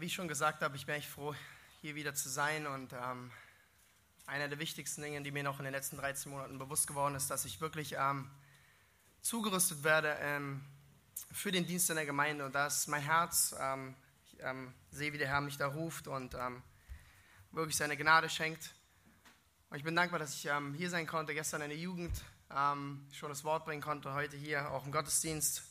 Wie ich schon gesagt habe, ich bin echt froh, hier wieder zu sein. Und ähm, einer der wichtigsten Dinge, die mir noch in den letzten 13 Monaten bewusst geworden ist, dass ich wirklich ähm, zugerüstet werde ähm, für den Dienst in der Gemeinde. Und da ist mein Herz. Ähm, ich ähm, sehe, wie der Herr mich da ruft und ähm, wirklich seine Gnade schenkt. Und ich bin dankbar, dass ich hier sein konnte, gestern in der Jugend schon das Wort bringen konnte, heute hier auch im Gottesdienst.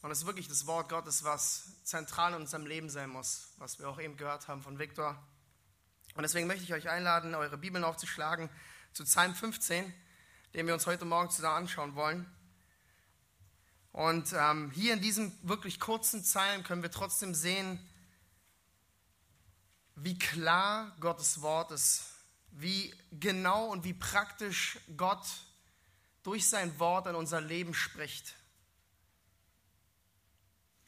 Und es ist wirklich das Wort Gottes, was zentral in unserem Leben sein muss, was wir auch eben gehört haben von Viktor. Und deswegen möchte ich euch einladen, eure Bibeln aufzuschlagen zu Psalm 15, den wir uns heute Morgen zusammen anschauen wollen. Und ähm, hier in diesem wirklich kurzen Psalm können wir trotzdem sehen, wie klar Gottes Wort ist, wie genau und wie praktisch Gott durch sein Wort in unser Leben spricht.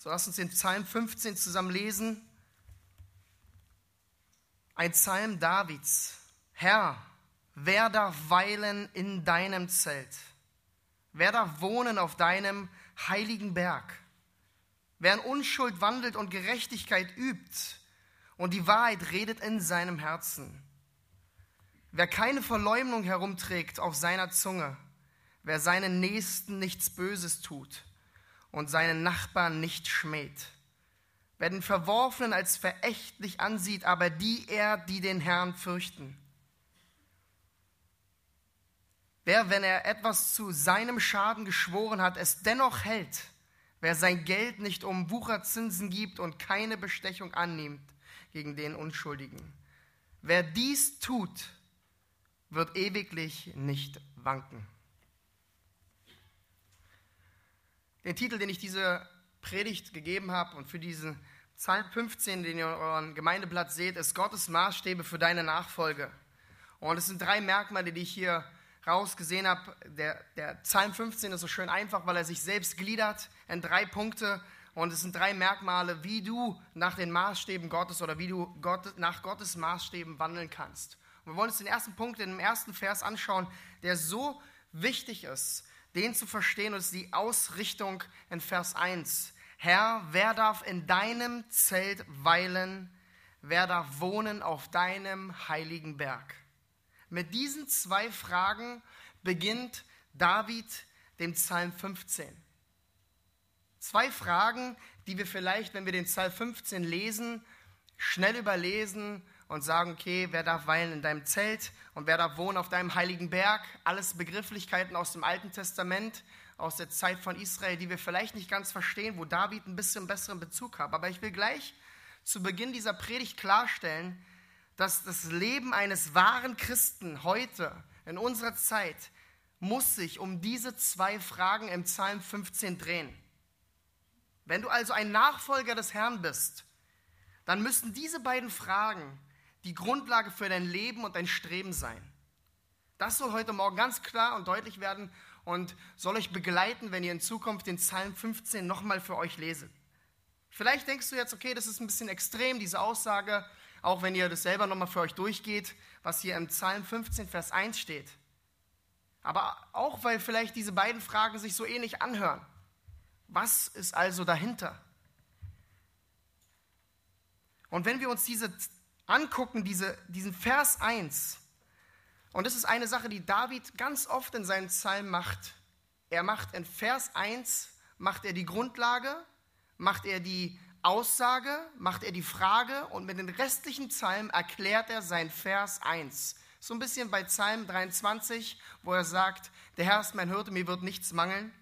So lass uns den Psalm 15 zusammen lesen. Ein Psalm Davids. Herr, wer darf weilen in deinem Zelt? Wer darf wohnen auf deinem heiligen Berg? Wer in Unschuld wandelt und Gerechtigkeit übt und die Wahrheit redet in seinem Herzen. Wer keine Verleumdung herumträgt auf seiner Zunge, wer seinen Nächsten nichts Böses tut und seinen Nachbarn nicht schmäht. Wer den Verworfenen als verächtlich ansieht, aber die er, die den Herrn fürchten. Wer, wenn er etwas zu seinem Schaden geschworen hat, es dennoch hält, wer sein Geld nicht um Wucherzinsen gibt und keine Bestechung annimmt gegen den Unschuldigen. Wer dies tut, wird ewiglich nicht wanken. Den Titel, den ich diese Predigt gegeben habe und für diesen Psalm 15, den ihr in eurem Gemeindeblatt seht, ist Gottes Maßstäbe für deine Nachfolge. Und es sind drei Merkmale, die ich hier rausgesehen habe. Der, der Psalm 15 ist so schön einfach, weil er sich selbst gliedert in drei Punkte. Und es sind drei Merkmale, wie du nach den Maßstäben Gottes oder wie du Gott, nach Gottes Maßstäben wandeln kannst. Und wir wollen uns den ersten Punkt dem ersten Vers anschauen, der so wichtig ist, den zu verstehen, ist die Ausrichtung in Vers 1. Herr, wer darf in deinem Zelt weilen? Wer darf wohnen auf deinem heiligen Berg? Mit diesen zwei Fragen beginnt David den Psalm 15. Zwei Fragen, die wir vielleicht, wenn wir den Psalm 15 lesen, schnell überlesen und sagen, okay, wer darf weilen in deinem Zelt und wer darf wohnen auf deinem heiligen Berg? Alles Begrifflichkeiten aus dem Alten Testament, aus der Zeit von Israel, die wir vielleicht nicht ganz verstehen, wo David ein bisschen besseren Bezug hat. Aber ich will gleich zu Beginn dieser Predigt klarstellen, dass das Leben eines wahren Christen heute, in unserer Zeit, muss sich um diese zwei Fragen im Psalm 15 drehen. Wenn du also ein Nachfolger des Herrn bist, dann müssen diese beiden Fragen die Grundlage für dein Leben und dein Streben sein. Das soll heute Morgen ganz klar und deutlich werden und soll euch begleiten, wenn ihr in Zukunft den Psalm 15 nochmal für euch leset. Vielleicht denkst du jetzt, okay, das ist ein bisschen extrem, diese Aussage, auch wenn ihr das selber nochmal für euch durchgeht, was hier im Psalm 15, Vers 1 steht. Aber auch, weil vielleicht diese beiden Fragen sich so ähnlich anhören. Was ist also dahinter? Und wenn wir uns diese angucken, diese, diesen Vers 1, und das ist eine Sache, die David ganz oft in seinen Psalmen macht. Er macht in Vers 1, macht er die Grundlage, macht er die Aussage, macht er die Frage und mit den restlichen Psalmen erklärt er sein Vers 1. So ein bisschen bei Psalm 23, wo er sagt, der Herr ist mein Hirte, mir wird nichts mangeln.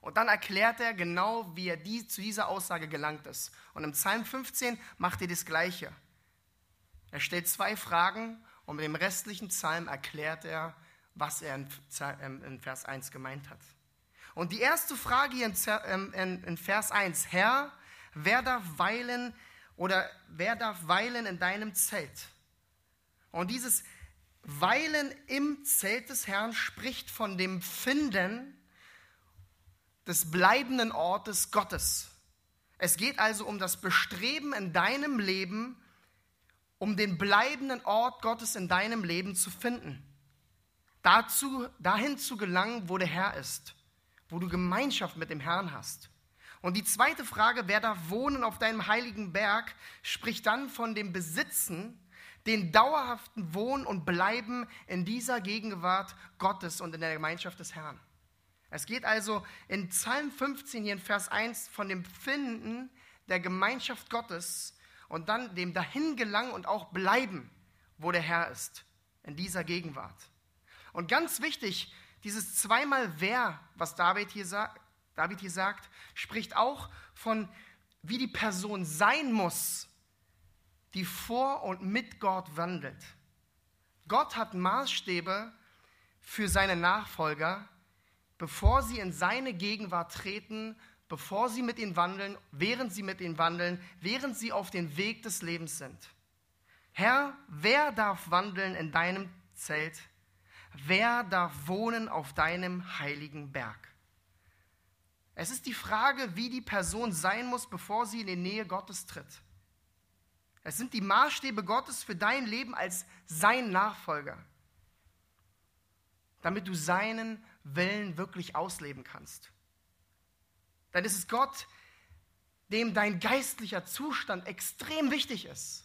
Und dann erklärt er genau, wie er die, zu dieser Aussage gelangt ist. Und im Psalm 15 macht er das Gleiche. Er stellt zwei Fragen und mit dem restlichen Psalm erklärt er, was er in Vers 1 gemeint hat. Und die erste Frage hier in Vers 1, Herr, wer darf weilen oder wer darf weilen in deinem Zelt? Und dieses Weilen im Zelt des Herrn spricht von dem Finden des bleibenden Ortes Gottes. Es geht also um das Bestreben in deinem Leben, um den bleibenden Ort Gottes in deinem Leben zu finden. Dazu, dahin zu gelangen, wo der Herr ist, wo du Gemeinschaft mit dem Herrn hast. Und die zweite Frage, wer darf wohnen auf deinem heiligen Berg, spricht dann von dem Besitzen, den dauerhaften Wohnen und Bleiben in dieser Gegenwart Gottes und in der Gemeinschaft des Herrn. Es geht also in Psalm 15 hier in Vers 1 von dem Finden der Gemeinschaft Gottes und dann dem Dahingelangen und auch Bleiben, wo der Herr ist, in dieser Gegenwart. Und ganz wichtig, dieses zweimal wer, was David hier, sagt, David hier sagt, spricht auch von, wie die Person sein muss, die vor und mit Gott wandelt. Gott hat Maßstäbe für seine Nachfolger, bevor sie in seine Gegenwart treten, bevor sie mit ihm wandeln, während sie mit ihm wandeln, während sie auf dem Weg des Lebens sind. Herr, wer darf wandeln in deinem Zelt? Wer darf wohnen auf deinem heiligen Berg? Es ist die Frage, wie die Person sein muss, bevor sie in die Nähe Gottes tritt. Es sind die Maßstäbe Gottes für dein Leben als sein Nachfolger, damit du seinen Willen wirklich ausleben kannst. Dann ist es Gott, dem dein geistlicher Zustand extrem wichtig ist.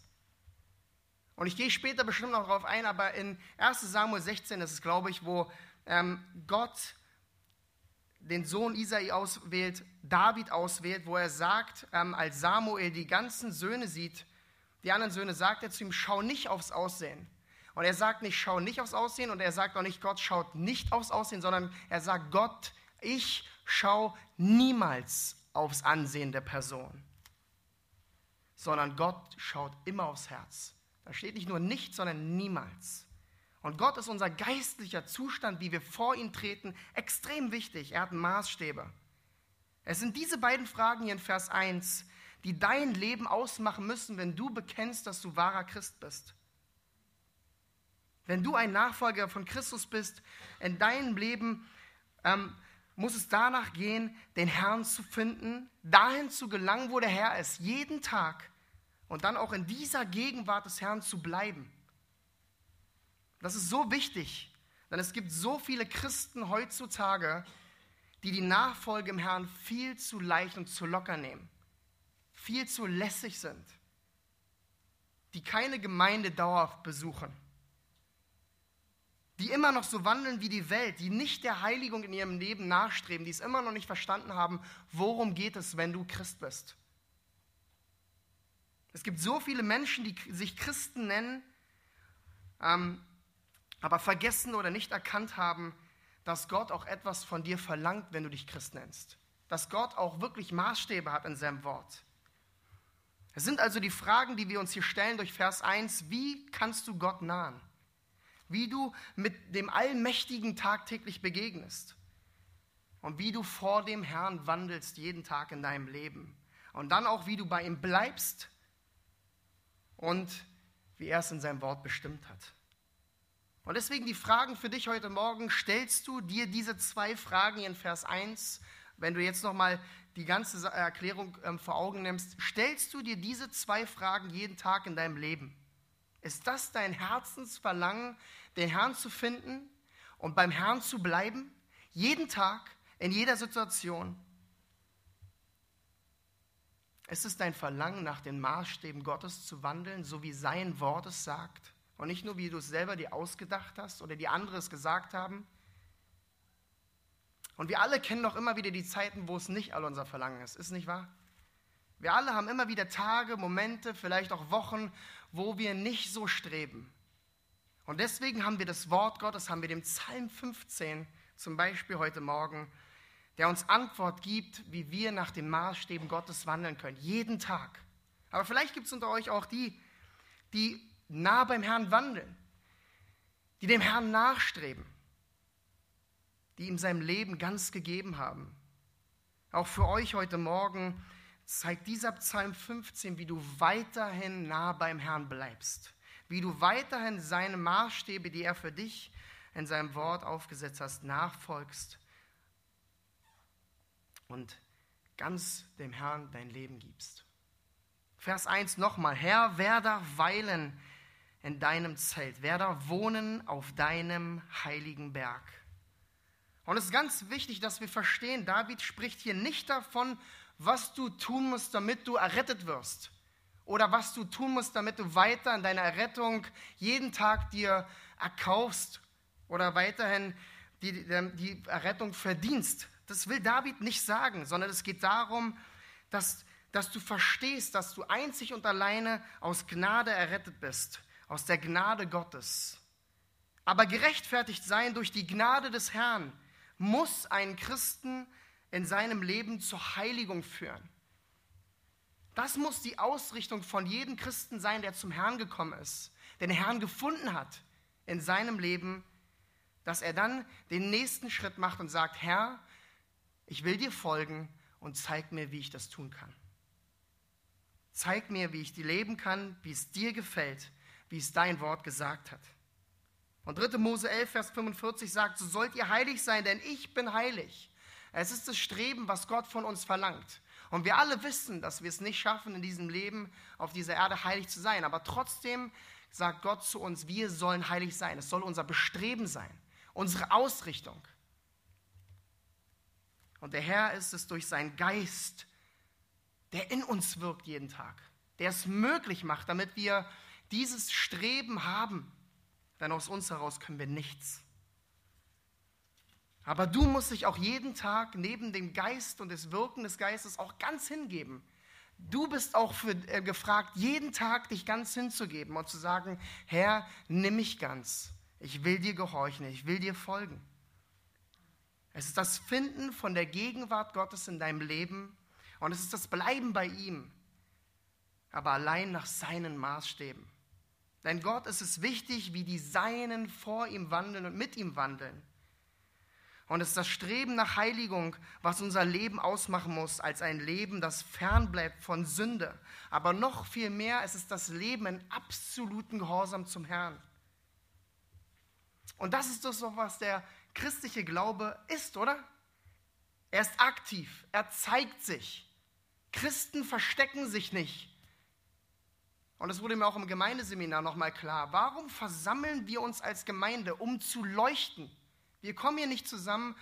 Und ich gehe später bestimmt noch darauf ein, aber in 1 Samuel 16 ist es, glaube ich, wo ähm, Gott den Sohn Isai auswählt, David auswählt, wo er sagt, ähm, als Samuel die ganzen Söhne sieht, die anderen Söhne, sagt er zu ihm, schau nicht aufs Aussehen. Und er sagt nicht, schau nicht aufs Aussehen und er sagt auch nicht, Gott schaut nicht aufs Aussehen, sondern er sagt, Gott, ich schau niemals aufs Ansehen der Person, sondern Gott schaut immer aufs Herz. Da steht nicht nur nicht, sondern niemals. Und Gott ist unser geistlicher Zustand, wie wir vor ihn treten, extrem wichtig. Er hat Maßstäbe. Es sind diese beiden Fragen hier in Vers 1, die dein Leben ausmachen müssen, wenn du bekennst, dass du wahrer Christ bist. Wenn du ein Nachfolger von Christus bist, in deinem Leben ähm, muss es danach gehen, den Herrn zu finden, dahin zu gelangen, wo der Herr ist, jeden Tag und dann auch in dieser Gegenwart des Herrn zu bleiben. Das ist so wichtig, denn es gibt so viele Christen heutzutage, die die Nachfolge im Herrn viel zu leicht und zu locker nehmen, viel zu lässig sind, die keine Gemeinde dauerhaft besuchen die immer noch so wandeln wie die Welt, die nicht der Heiligung in ihrem Leben nachstreben, die es immer noch nicht verstanden haben, worum geht es, wenn du Christ bist. Es gibt so viele Menschen, die sich Christen nennen, ähm, aber vergessen oder nicht erkannt haben, dass Gott auch etwas von dir verlangt, wenn du dich Christ nennst. Dass Gott auch wirklich Maßstäbe hat in seinem Wort. Es sind also die Fragen, die wir uns hier stellen durch Vers 1. Wie kannst du Gott nahen? Wie du mit dem Allmächtigen tagtäglich begegnest und wie du vor dem Herrn wandelst jeden Tag in deinem Leben und dann auch, wie du bei ihm bleibst und wie er es in seinem Wort bestimmt hat. Und deswegen die Fragen für dich heute Morgen, stellst du dir diese zwei Fragen in Vers 1, wenn du jetzt nochmal die ganze Erklärung ähm, vor Augen nimmst, stellst du dir diese zwei Fragen jeden Tag in deinem Leben? Ist das dein Herzensverlangen, den Herrn zu finden und beim Herrn zu bleiben? Jeden Tag, in jeder Situation? Ist es dein Verlangen, nach den Maßstäben Gottes zu wandeln, so wie sein Wort es sagt? Und nicht nur, wie du es selber dir ausgedacht hast oder die anderen es gesagt haben? Und wir alle kennen doch immer wieder die Zeiten, wo es nicht all unser Verlangen ist, ist nicht wahr? Wir alle haben immer wieder Tage, Momente, vielleicht auch Wochen, wo wir nicht so streben. Und deswegen haben wir das Wort Gottes, haben wir dem Psalm 15 zum Beispiel heute Morgen, der uns Antwort gibt, wie wir nach den Maßstäben Gottes wandeln können, jeden Tag. Aber vielleicht gibt es unter euch auch die, die nah beim Herrn wandeln, die dem Herrn nachstreben, die ihm sein Leben ganz gegeben haben. Auch für euch heute Morgen zeigt dieser Psalm 15, wie du weiterhin nah beim Herrn bleibst, wie du weiterhin seine Maßstäbe, die er für dich in seinem Wort aufgesetzt hast, nachfolgst und ganz dem Herrn dein Leben gibst. Vers 1 nochmal, Herr, wer darf weilen in deinem Zelt? Wer darf wohnen auf deinem heiligen Berg? Und es ist ganz wichtig, dass wir verstehen, David spricht hier nicht davon, was du tun musst, damit du errettet wirst. Oder was du tun musst, damit du weiter in deiner Errettung jeden Tag dir erkaufst oder weiterhin die, die Errettung verdienst. Das will David nicht sagen, sondern es geht darum, dass, dass du verstehst, dass du einzig und alleine aus Gnade errettet bist, aus der Gnade Gottes. Aber gerechtfertigt sein durch die Gnade des Herrn muss einen Christen in seinem Leben zur Heiligung führen. Das muss die Ausrichtung von jedem Christen sein, der zum Herrn gekommen ist, den Herrn gefunden hat in seinem Leben, dass er dann den nächsten Schritt macht und sagt, Herr, ich will dir folgen und zeig mir, wie ich das tun kann. Zeig mir, wie ich die leben kann, wie es dir gefällt, wie es dein Wort gesagt hat. Und 3. Mose 11, Vers 45 sagt, so sollt ihr heilig sein, denn ich bin heilig. Es ist das Streben, was Gott von uns verlangt. Und wir alle wissen, dass wir es nicht schaffen, in diesem Leben auf dieser Erde heilig zu sein. Aber trotzdem sagt Gott zu uns, wir sollen heilig sein. Es soll unser Bestreben sein, unsere Ausrichtung. Und der Herr ist es durch seinen Geist, der in uns wirkt jeden Tag, der es möglich macht, damit wir dieses Streben haben. Denn aus uns heraus können wir nichts. Aber du musst dich auch jeden Tag neben dem Geist und des Wirken des Geistes auch ganz hingeben. Du bist auch für, äh, gefragt, jeden Tag dich ganz hinzugeben und zu sagen, Herr, nimm mich ganz. Ich will dir gehorchen, ich will dir folgen. Es ist das Finden von der Gegenwart Gottes in deinem Leben und es ist das Bleiben bei ihm, aber allein nach seinen Maßstäben. Denn Gott ist es wichtig, wie die Seinen vor ihm wandeln und mit ihm wandeln. Und es ist das Streben nach Heiligung, was unser Leben ausmachen muss, als ein Leben, das fernbleibt von Sünde. Aber noch viel mehr, es ist das Leben in absoluten Gehorsam zum Herrn. Und das ist so, was der christliche Glaube ist, oder? Er ist aktiv, er zeigt sich. Christen verstecken sich nicht. Und es wurde mir auch im Gemeindeseminar nochmal klar. Warum versammeln wir uns als Gemeinde, um zu leuchten? Wir kommen hier nicht zusammen,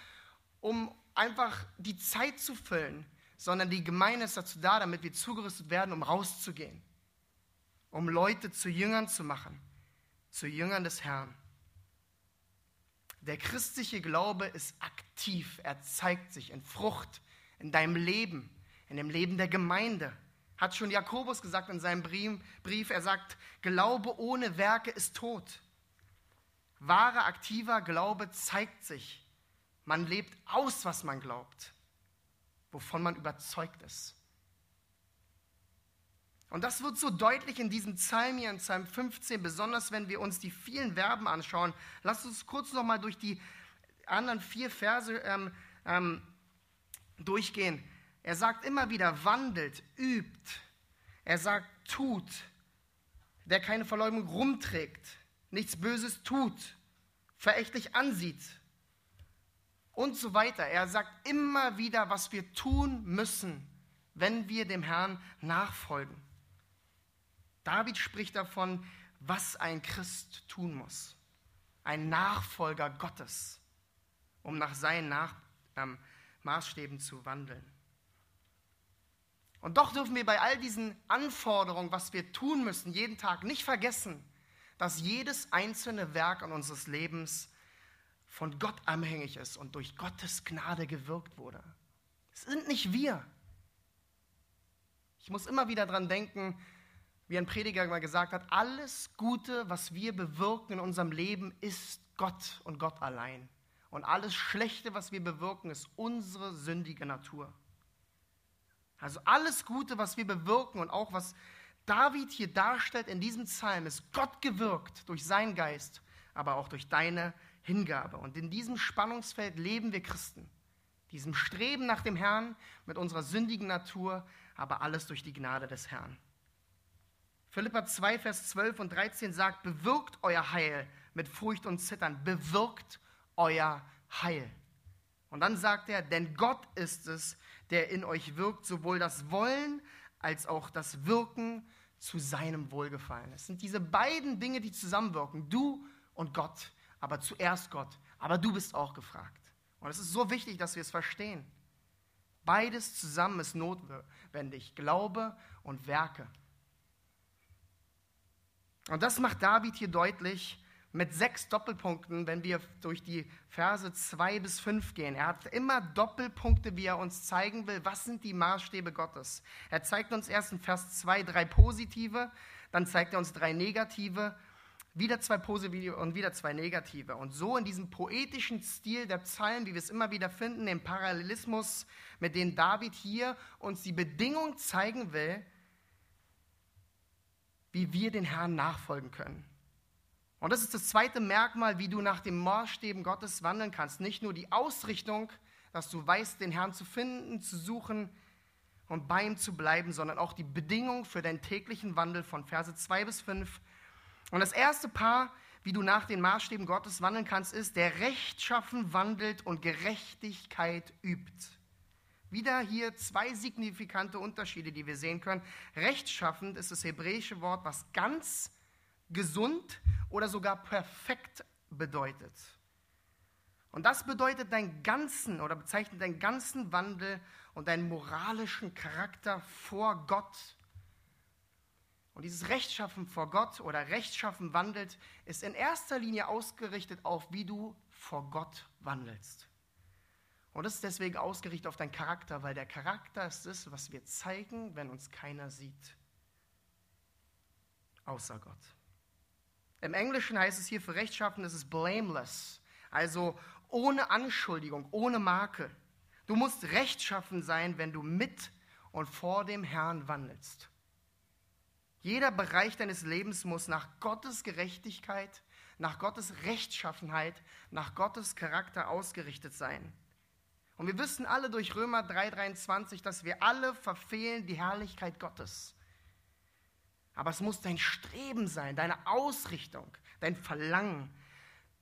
um einfach die Zeit zu füllen, sondern die Gemeinde ist dazu da, damit wir zugerüstet werden, um rauszugehen, um Leute zu Jüngern zu machen, zu Jüngern des Herrn. Der christliche Glaube ist aktiv, er zeigt sich in Frucht, in deinem Leben, in dem Leben der Gemeinde. Hat schon Jakobus gesagt in seinem Brief, er sagt, Glaube ohne Werke ist tot. Wahrer, aktiver Glaube zeigt sich. Man lebt aus, was man glaubt, wovon man überzeugt ist. Und das wird so deutlich in diesem Psalm hier, in Psalm 15, besonders wenn wir uns die vielen Verben anschauen. Lasst uns kurz nochmal durch die anderen vier Verse ähm, ähm, durchgehen. Er sagt immer wieder, wandelt, übt. Er sagt, tut. Wer keine Verleumdung rumträgt nichts Böses tut, verächtlich ansieht und so weiter. Er sagt immer wieder, was wir tun müssen, wenn wir dem Herrn nachfolgen. David spricht davon, was ein Christ tun muss. Ein Nachfolger Gottes, um nach seinen nach ähm, Maßstäben zu wandeln. Und doch dürfen wir bei all diesen Anforderungen, was wir tun müssen, jeden Tag nicht vergessen, dass jedes einzelne Werk an unseres Lebens von Gott abhängig ist und durch Gottes Gnade gewirkt wurde. Es sind nicht wir. Ich muss immer wieder daran denken, wie ein Prediger mal gesagt hat, alles Gute, was wir bewirken in unserem Leben, ist Gott und Gott allein. Und alles Schlechte, was wir bewirken, ist unsere sündige Natur. Also alles Gute, was wir bewirken und auch was David hier darstellt in diesem Psalm, ist Gott gewirkt durch seinen Geist, aber auch durch deine Hingabe. Und in diesem Spannungsfeld leben wir Christen. Diesem Streben nach dem Herrn mit unserer sündigen Natur, aber alles durch die Gnade des Herrn. Philippa 2, Vers 12 und 13 sagt, bewirkt euer Heil mit Furcht und Zittern, bewirkt euer Heil. Und dann sagt er, denn Gott ist es, der in euch wirkt, sowohl das Wollen als auch das Wirken zu seinem Wohlgefallen. Es sind diese beiden Dinge, die zusammenwirken, du und Gott, aber zuerst Gott, aber du bist auch gefragt. Und es ist so wichtig, dass wir es verstehen. Beides zusammen ist notwendig, Glaube und Werke. Und das macht David hier deutlich mit sechs Doppelpunkten, wenn wir durch die Verse 2 bis 5 gehen. Er hat immer Doppelpunkte, wie er uns zeigen will, was sind die Maßstäbe Gottes. Er zeigt uns erst in Vers 2 drei positive, dann zeigt er uns drei negative, wieder zwei positive und wieder zwei negative. Und so in diesem poetischen Stil der Psalmen, wie wir es immer wieder finden, im Parallelismus, mit dem David hier uns die Bedingung zeigen will, wie wir den Herrn nachfolgen können. Und das ist das zweite Merkmal, wie du nach den Maßstäben Gottes wandeln kannst. Nicht nur die Ausrichtung, dass du weißt, den Herrn zu finden, zu suchen und bei ihm zu bleiben, sondern auch die Bedingung für deinen täglichen Wandel von Verse 2 bis 5. Und das erste Paar, wie du nach den Maßstäben Gottes wandeln kannst, ist, der rechtschaffen wandelt und Gerechtigkeit übt. Wieder hier zwei signifikante Unterschiede, die wir sehen können. Rechtschaffend ist das hebräische Wort, was ganz gesund oder sogar perfekt bedeutet. Und das bedeutet deinen ganzen oder bezeichnet deinen ganzen Wandel und deinen moralischen Charakter vor Gott. Und dieses Rechtschaffen vor Gott oder Rechtschaffen wandelt, ist in erster Linie ausgerichtet auf, wie du vor Gott wandelst. Und das ist deswegen ausgerichtet auf deinen Charakter, weil der Charakter ist das, was wir zeigen, wenn uns keiner sieht. Außer Gott. Im Englischen heißt es hier für rechtschaffen, es ist blameless, also ohne Anschuldigung, ohne Marke. Du musst rechtschaffen sein, wenn du mit und vor dem Herrn wandelst. Jeder Bereich deines Lebens muss nach Gottes Gerechtigkeit, nach Gottes Rechtschaffenheit, nach Gottes Charakter ausgerichtet sein. Und wir wissen alle durch Römer 3:23, dass wir alle verfehlen die Herrlichkeit Gottes. Aber es muss dein Streben sein, deine Ausrichtung, dein Verlangen,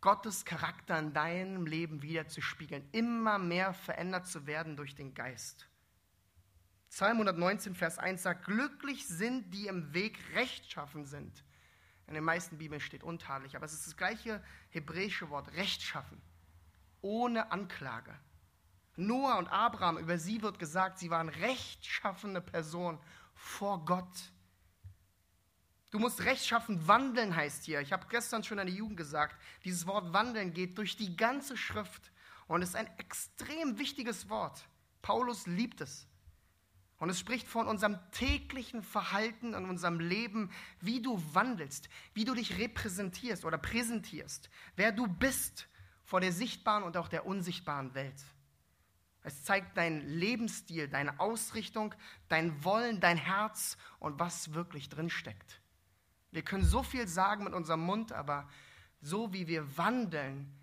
Gottes Charakter in deinem Leben wiederzuspiegeln, immer mehr verändert zu werden durch den Geist. Psalm 119, Vers 1 sagt, glücklich sind, die im Weg rechtschaffen sind. In den meisten Bibeln steht untadelig, aber es ist das gleiche hebräische Wort, rechtschaffen, ohne Anklage. Noah und Abraham, über sie wird gesagt, sie waren rechtschaffene Personen vor Gott. Du musst rechtschaffen wandeln, heißt hier. Ich habe gestern schon an die Jugend gesagt, dieses Wort wandeln geht durch die ganze Schrift und ist ein extrem wichtiges Wort. Paulus liebt es. Und es spricht von unserem täglichen Verhalten und unserem Leben, wie du wandelst, wie du dich repräsentierst oder präsentierst, wer du bist vor der sichtbaren und auch der unsichtbaren Welt. Es zeigt deinen Lebensstil, deine Ausrichtung, dein Wollen, dein Herz und was wirklich drinsteckt. Wir können so viel sagen mit unserem Mund, aber so wie wir wandeln,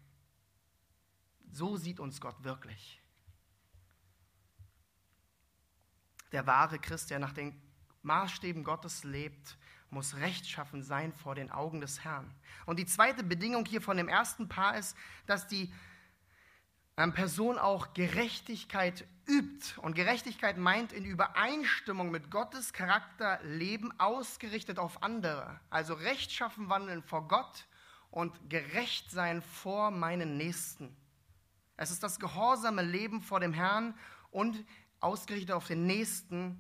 so sieht uns Gott wirklich. Der wahre Christ, der nach den Maßstäben Gottes lebt, muss rechtschaffen sein vor den Augen des Herrn. Und die zweite Bedingung hier von dem ersten Paar ist, dass die Person auch Gerechtigkeit übt. Und Gerechtigkeit meint in Übereinstimmung mit Gottes Charakter leben, ausgerichtet auf andere. Also rechtschaffen wandeln vor Gott und gerecht sein vor meinen Nächsten. Es ist das gehorsame Leben vor dem Herrn und ausgerichtet auf den Nächsten.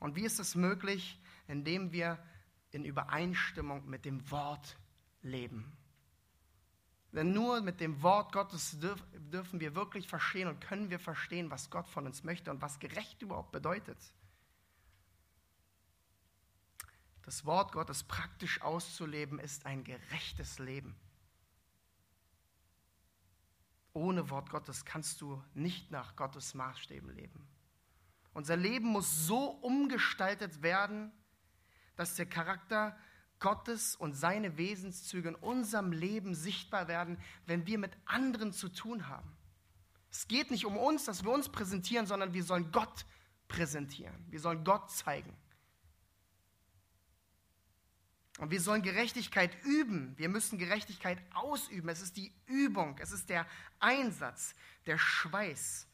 Und wie ist es möglich? Indem wir in Übereinstimmung mit dem Wort leben. Denn nur mit dem Wort Gottes dürfen wir wirklich verstehen und können wir verstehen, was Gott von uns möchte und was gerecht überhaupt bedeutet. Das Wort Gottes praktisch auszuleben ist ein gerechtes Leben. Ohne Wort Gottes kannst du nicht nach Gottes Maßstäben leben. Unser Leben muss so umgestaltet werden, dass der Charakter Gottes und seine Wesenszüge in unserem Leben sichtbar werden, wenn wir mit anderen zu tun haben. Es geht nicht um uns, dass wir uns präsentieren, sondern wir sollen Gott präsentieren. Wir sollen Gott zeigen. Und wir sollen Gerechtigkeit üben. Wir müssen Gerechtigkeit ausüben. Es ist die Übung, es ist der Einsatz, der Schweiß.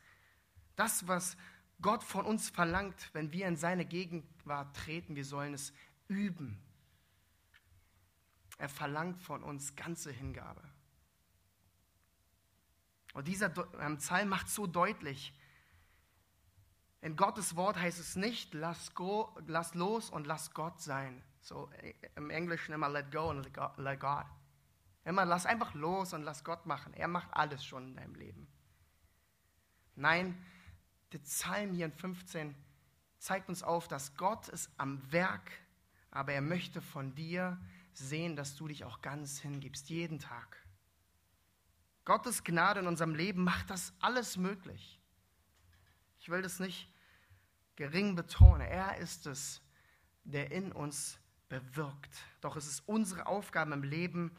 Das, was Gott von uns verlangt, wenn wir in seine Gegenwart treten, wir sollen es üben. Er verlangt von uns ganze Hingabe. Und dieser ähm, Psalm macht so deutlich, In Gottes Wort heißt es nicht, lass, go, lass los und lass Gott sein. So äh, im Englischen immer let go und let God. Immer lass einfach los und lass Gott machen. Er macht alles schon in deinem Leben. Nein, der Psalm hier in 15 zeigt uns auf, dass Gott ist am Werk, aber er möchte von dir sehen, dass du dich auch ganz hingibst, jeden Tag. Gottes Gnade in unserem Leben macht das alles möglich. Ich will das nicht gering betonen. Er ist es, der in uns bewirkt. Doch es ist unsere Aufgabe im Leben,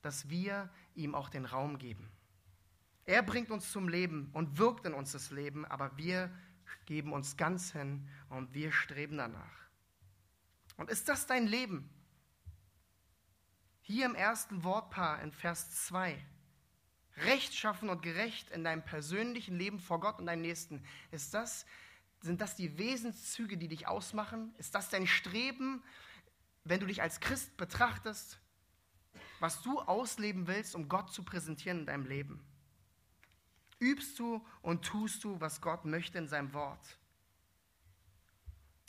dass wir ihm auch den Raum geben. Er bringt uns zum Leben und wirkt in uns das Leben, aber wir geben uns ganz hin und wir streben danach. Und ist das dein Leben? Hier im ersten Wortpaar in Vers 2. Rechtschaffen und gerecht in deinem persönlichen Leben vor Gott und deinem Nächsten. Ist das, sind das die Wesenszüge, die dich ausmachen? Ist das dein Streben, wenn du dich als Christ betrachtest, was du ausleben willst, um Gott zu präsentieren in deinem Leben? Übst du und tust du, was Gott möchte in seinem Wort?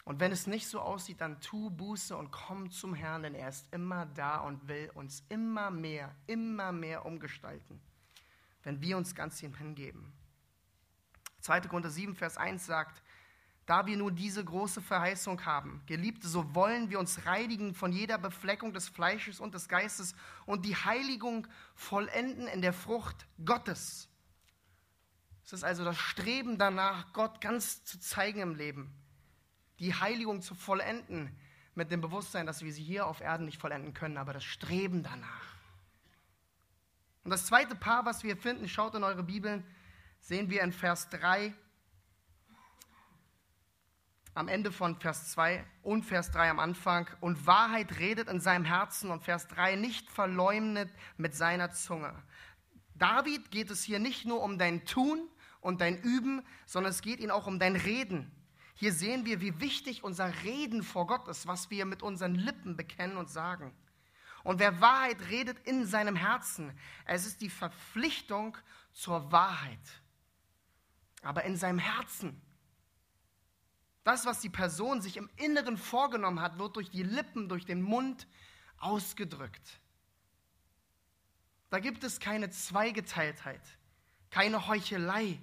Und wenn es nicht so aussieht, dann tu Buße und komm zum Herrn, denn er ist immer da und will uns immer mehr, immer mehr umgestalten, wenn wir uns ganz ihm hingeben. 2. Korinther 7, Vers 1 sagt, da wir nur diese große Verheißung haben, Geliebte, so wollen wir uns reinigen von jeder Befleckung des Fleisches und des Geistes und die Heiligung vollenden in der Frucht Gottes. Es ist also das Streben danach, Gott ganz zu zeigen im Leben die Heiligung zu vollenden, mit dem Bewusstsein, dass wir sie hier auf Erden nicht vollenden können, aber das Streben danach. Und das zweite Paar, was wir finden, schaut in eure Bibeln, sehen wir in Vers 3, am Ende von Vers 2 und Vers 3 am Anfang. Und Wahrheit redet in seinem Herzen und Vers 3 nicht verleumdet mit seiner Zunge. David geht es hier nicht nur um dein Tun und dein Üben, sondern es geht ihn auch um dein Reden. Hier sehen wir, wie wichtig unser Reden vor Gott ist, was wir mit unseren Lippen bekennen und sagen. Und wer Wahrheit redet in seinem Herzen, es ist die Verpflichtung zur Wahrheit. Aber in seinem Herzen. Das, was die Person sich im Inneren vorgenommen hat, wird durch die Lippen, durch den Mund ausgedrückt. Da gibt es keine Zweigeteiltheit, keine Heuchelei,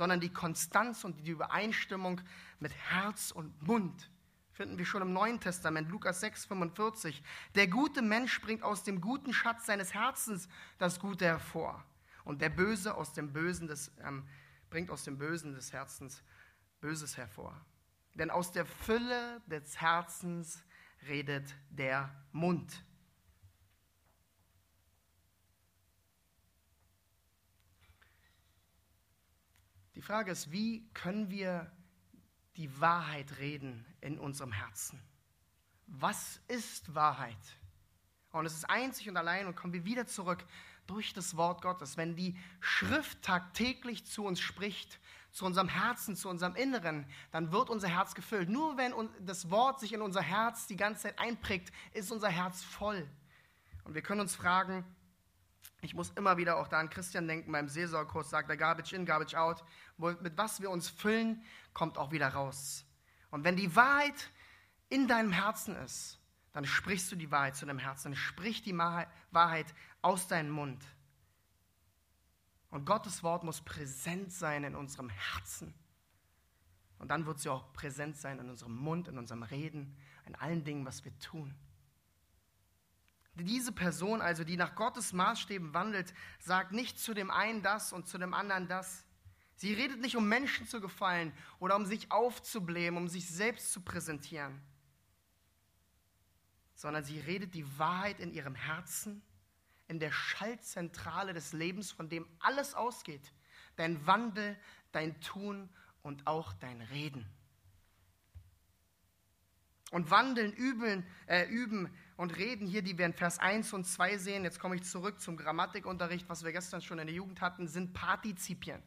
sondern die Konstanz und die Übereinstimmung mit Herz und Mund finden wir schon im Neuen Testament, Lukas 6, 45. Der gute Mensch bringt aus dem guten Schatz seines Herzens das Gute hervor. Und der Böse aus dem Bösen des, ähm, bringt aus dem Bösen des Herzens Böses hervor. Denn aus der Fülle des Herzens redet der Mund. Die Frage ist, wie können wir die Wahrheit reden in unserem Herzen? Was ist Wahrheit? Und es ist einzig und allein, und kommen wir wieder zurück durch das Wort Gottes. Wenn die Schrift tagtäglich zu uns spricht, zu unserem Herzen, zu unserem Inneren, dann wird unser Herz gefüllt. Nur wenn das Wort sich in unser Herz die ganze Zeit einprägt, ist unser Herz voll. Und wir können uns fragen, ich muss immer wieder auch da an Christian denken, beim Seelsorgkurs sagt er Garbage in, Garbage out. Mit was wir uns füllen, kommt auch wieder raus. Und wenn die Wahrheit in deinem Herzen ist, dann sprichst du die Wahrheit zu deinem Herzen, dann sprich die Wahrheit aus deinem Mund. Und Gottes Wort muss präsent sein in unserem Herzen. Und dann wird sie auch präsent sein in unserem Mund, in unserem Reden, in allen Dingen, was wir tun. Diese Person also, die nach Gottes Maßstäben wandelt, sagt nicht zu dem einen das und zu dem anderen das. Sie redet nicht, um Menschen zu gefallen oder um sich aufzublähen, um sich selbst zu präsentieren, sondern sie redet die Wahrheit in ihrem Herzen, in der Schaltzentrale des Lebens, von dem alles ausgeht. Dein Wandel, dein Tun und auch dein Reden. Und wandeln, üben, äh, üben und reden hier, die wir in Vers 1 und 2 sehen, jetzt komme ich zurück zum Grammatikunterricht, was wir gestern schon in der Jugend hatten, sind Partizipien.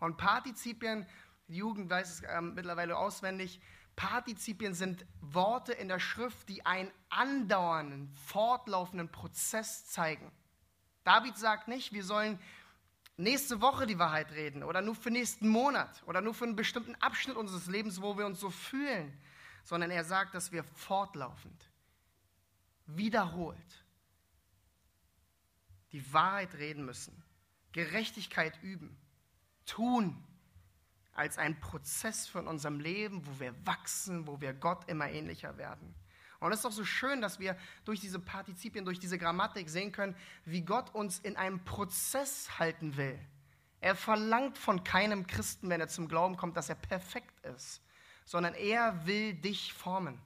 Und Partizipien, die Jugend weiß es äh, mittlerweile auswendig, Partizipien sind Worte in der Schrift, die einen andauernden, fortlaufenden Prozess zeigen. David sagt nicht, wir sollen nächste Woche die Wahrheit reden oder nur für nächsten Monat oder nur für einen bestimmten Abschnitt unseres Lebens, wo wir uns so fühlen, sondern er sagt, dass wir fortlaufend, wiederholt die Wahrheit reden müssen, Gerechtigkeit üben, tun als ein Prozess von unserem Leben, wo wir wachsen, wo wir Gott immer ähnlicher werden. Und es ist doch so schön, dass wir durch diese Partizipien, durch diese Grammatik sehen können, wie Gott uns in einem Prozess halten will. Er verlangt von keinem Christen, wenn er zum Glauben kommt, dass er perfekt ist, sondern er will dich formen.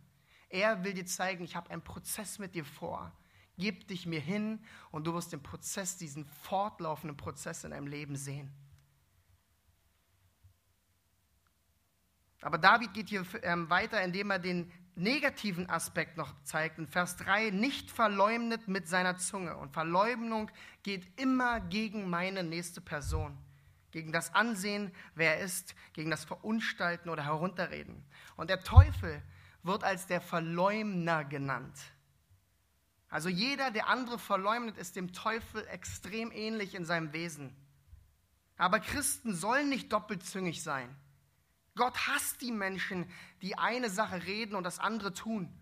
Er will dir zeigen, ich habe einen Prozess mit dir vor. Gib dich mir hin und du wirst den Prozess, diesen fortlaufenden Prozess in deinem Leben sehen. Aber David geht hier ähm, weiter, indem er den negativen Aspekt noch zeigt. In Vers 3, nicht verleumdet mit seiner Zunge. Und Verleumdung geht immer gegen meine nächste Person. Gegen das Ansehen, wer er ist, gegen das Verunstalten oder Herunterreden. Und der Teufel wird als der Verleumner genannt. Also jeder, der andere verleumdet, ist dem Teufel extrem ähnlich in seinem Wesen. Aber Christen sollen nicht doppelzüngig sein. Gott hasst die Menschen, die eine Sache reden und das andere tun,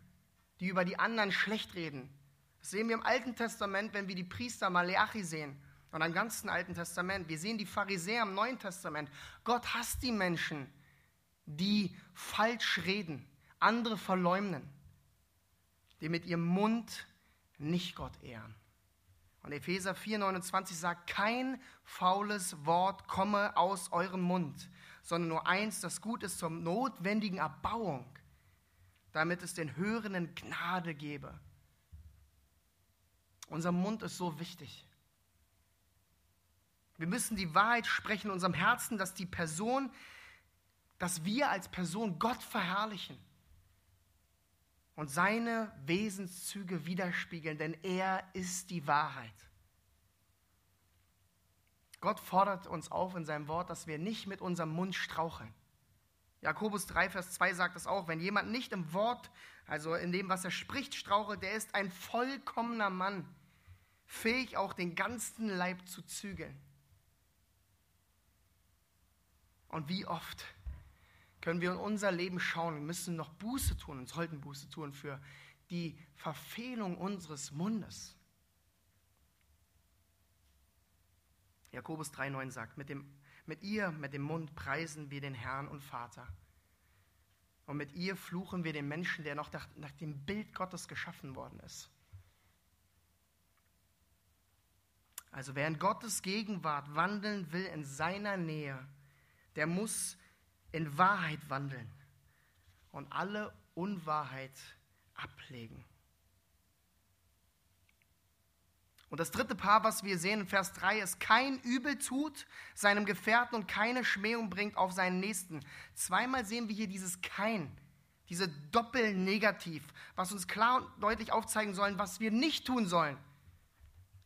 die über die anderen schlecht reden. Das sehen wir im Alten Testament, wenn wir die Priester Maleachi sehen und im ganzen Alten Testament. Wir sehen die Pharisäer im Neuen Testament. Gott hasst die Menschen, die falsch reden, andere verleumden, die mit ihrem Mund nicht Gott ehren. Und Epheser 4,29 sagt, kein faules Wort komme aus eurem Mund, sondern nur eins, das gut ist zur notwendigen Erbauung, damit es den Hörenden Gnade gebe. Unser Mund ist so wichtig. Wir müssen die Wahrheit sprechen in unserem Herzen, dass die Person, dass wir als Person Gott verherrlichen und seine Wesenszüge widerspiegeln, denn er ist die Wahrheit. Gott fordert uns auf in seinem Wort, dass wir nicht mit unserem Mund straucheln. Jakobus 3, Vers 2 sagt es auch, wenn jemand nicht im Wort, also in dem, was er spricht, strauchelt, der ist ein vollkommener Mann, fähig auch den ganzen Leib zu zügeln. Und wie oft können wir in unser Leben schauen und müssen noch Buße tun und sollten Buße tun für die Verfehlung unseres Mundes. Jakobus 3,9 sagt, mit, dem, mit ihr, mit dem Mund preisen wir den Herrn und Vater. Und mit ihr fluchen wir den Menschen, der noch nach, nach dem Bild Gottes geschaffen worden ist. Also wer in Gottes Gegenwart wandeln will in seiner Nähe, der muss in Wahrheit wandeln und alle Unwahrheit ablegen. Und das dritte Paar, was wir sehen in Vers 3, ist, kein Übel tut seinem Gefährten und keine Schmähung bringt auf seinen Nächsten. Zweimal sehen wir hier dieses kein, diese Doppelnegativ, was uns klar und deutlich aufzeigen sollen, was wir nicht tun sollen.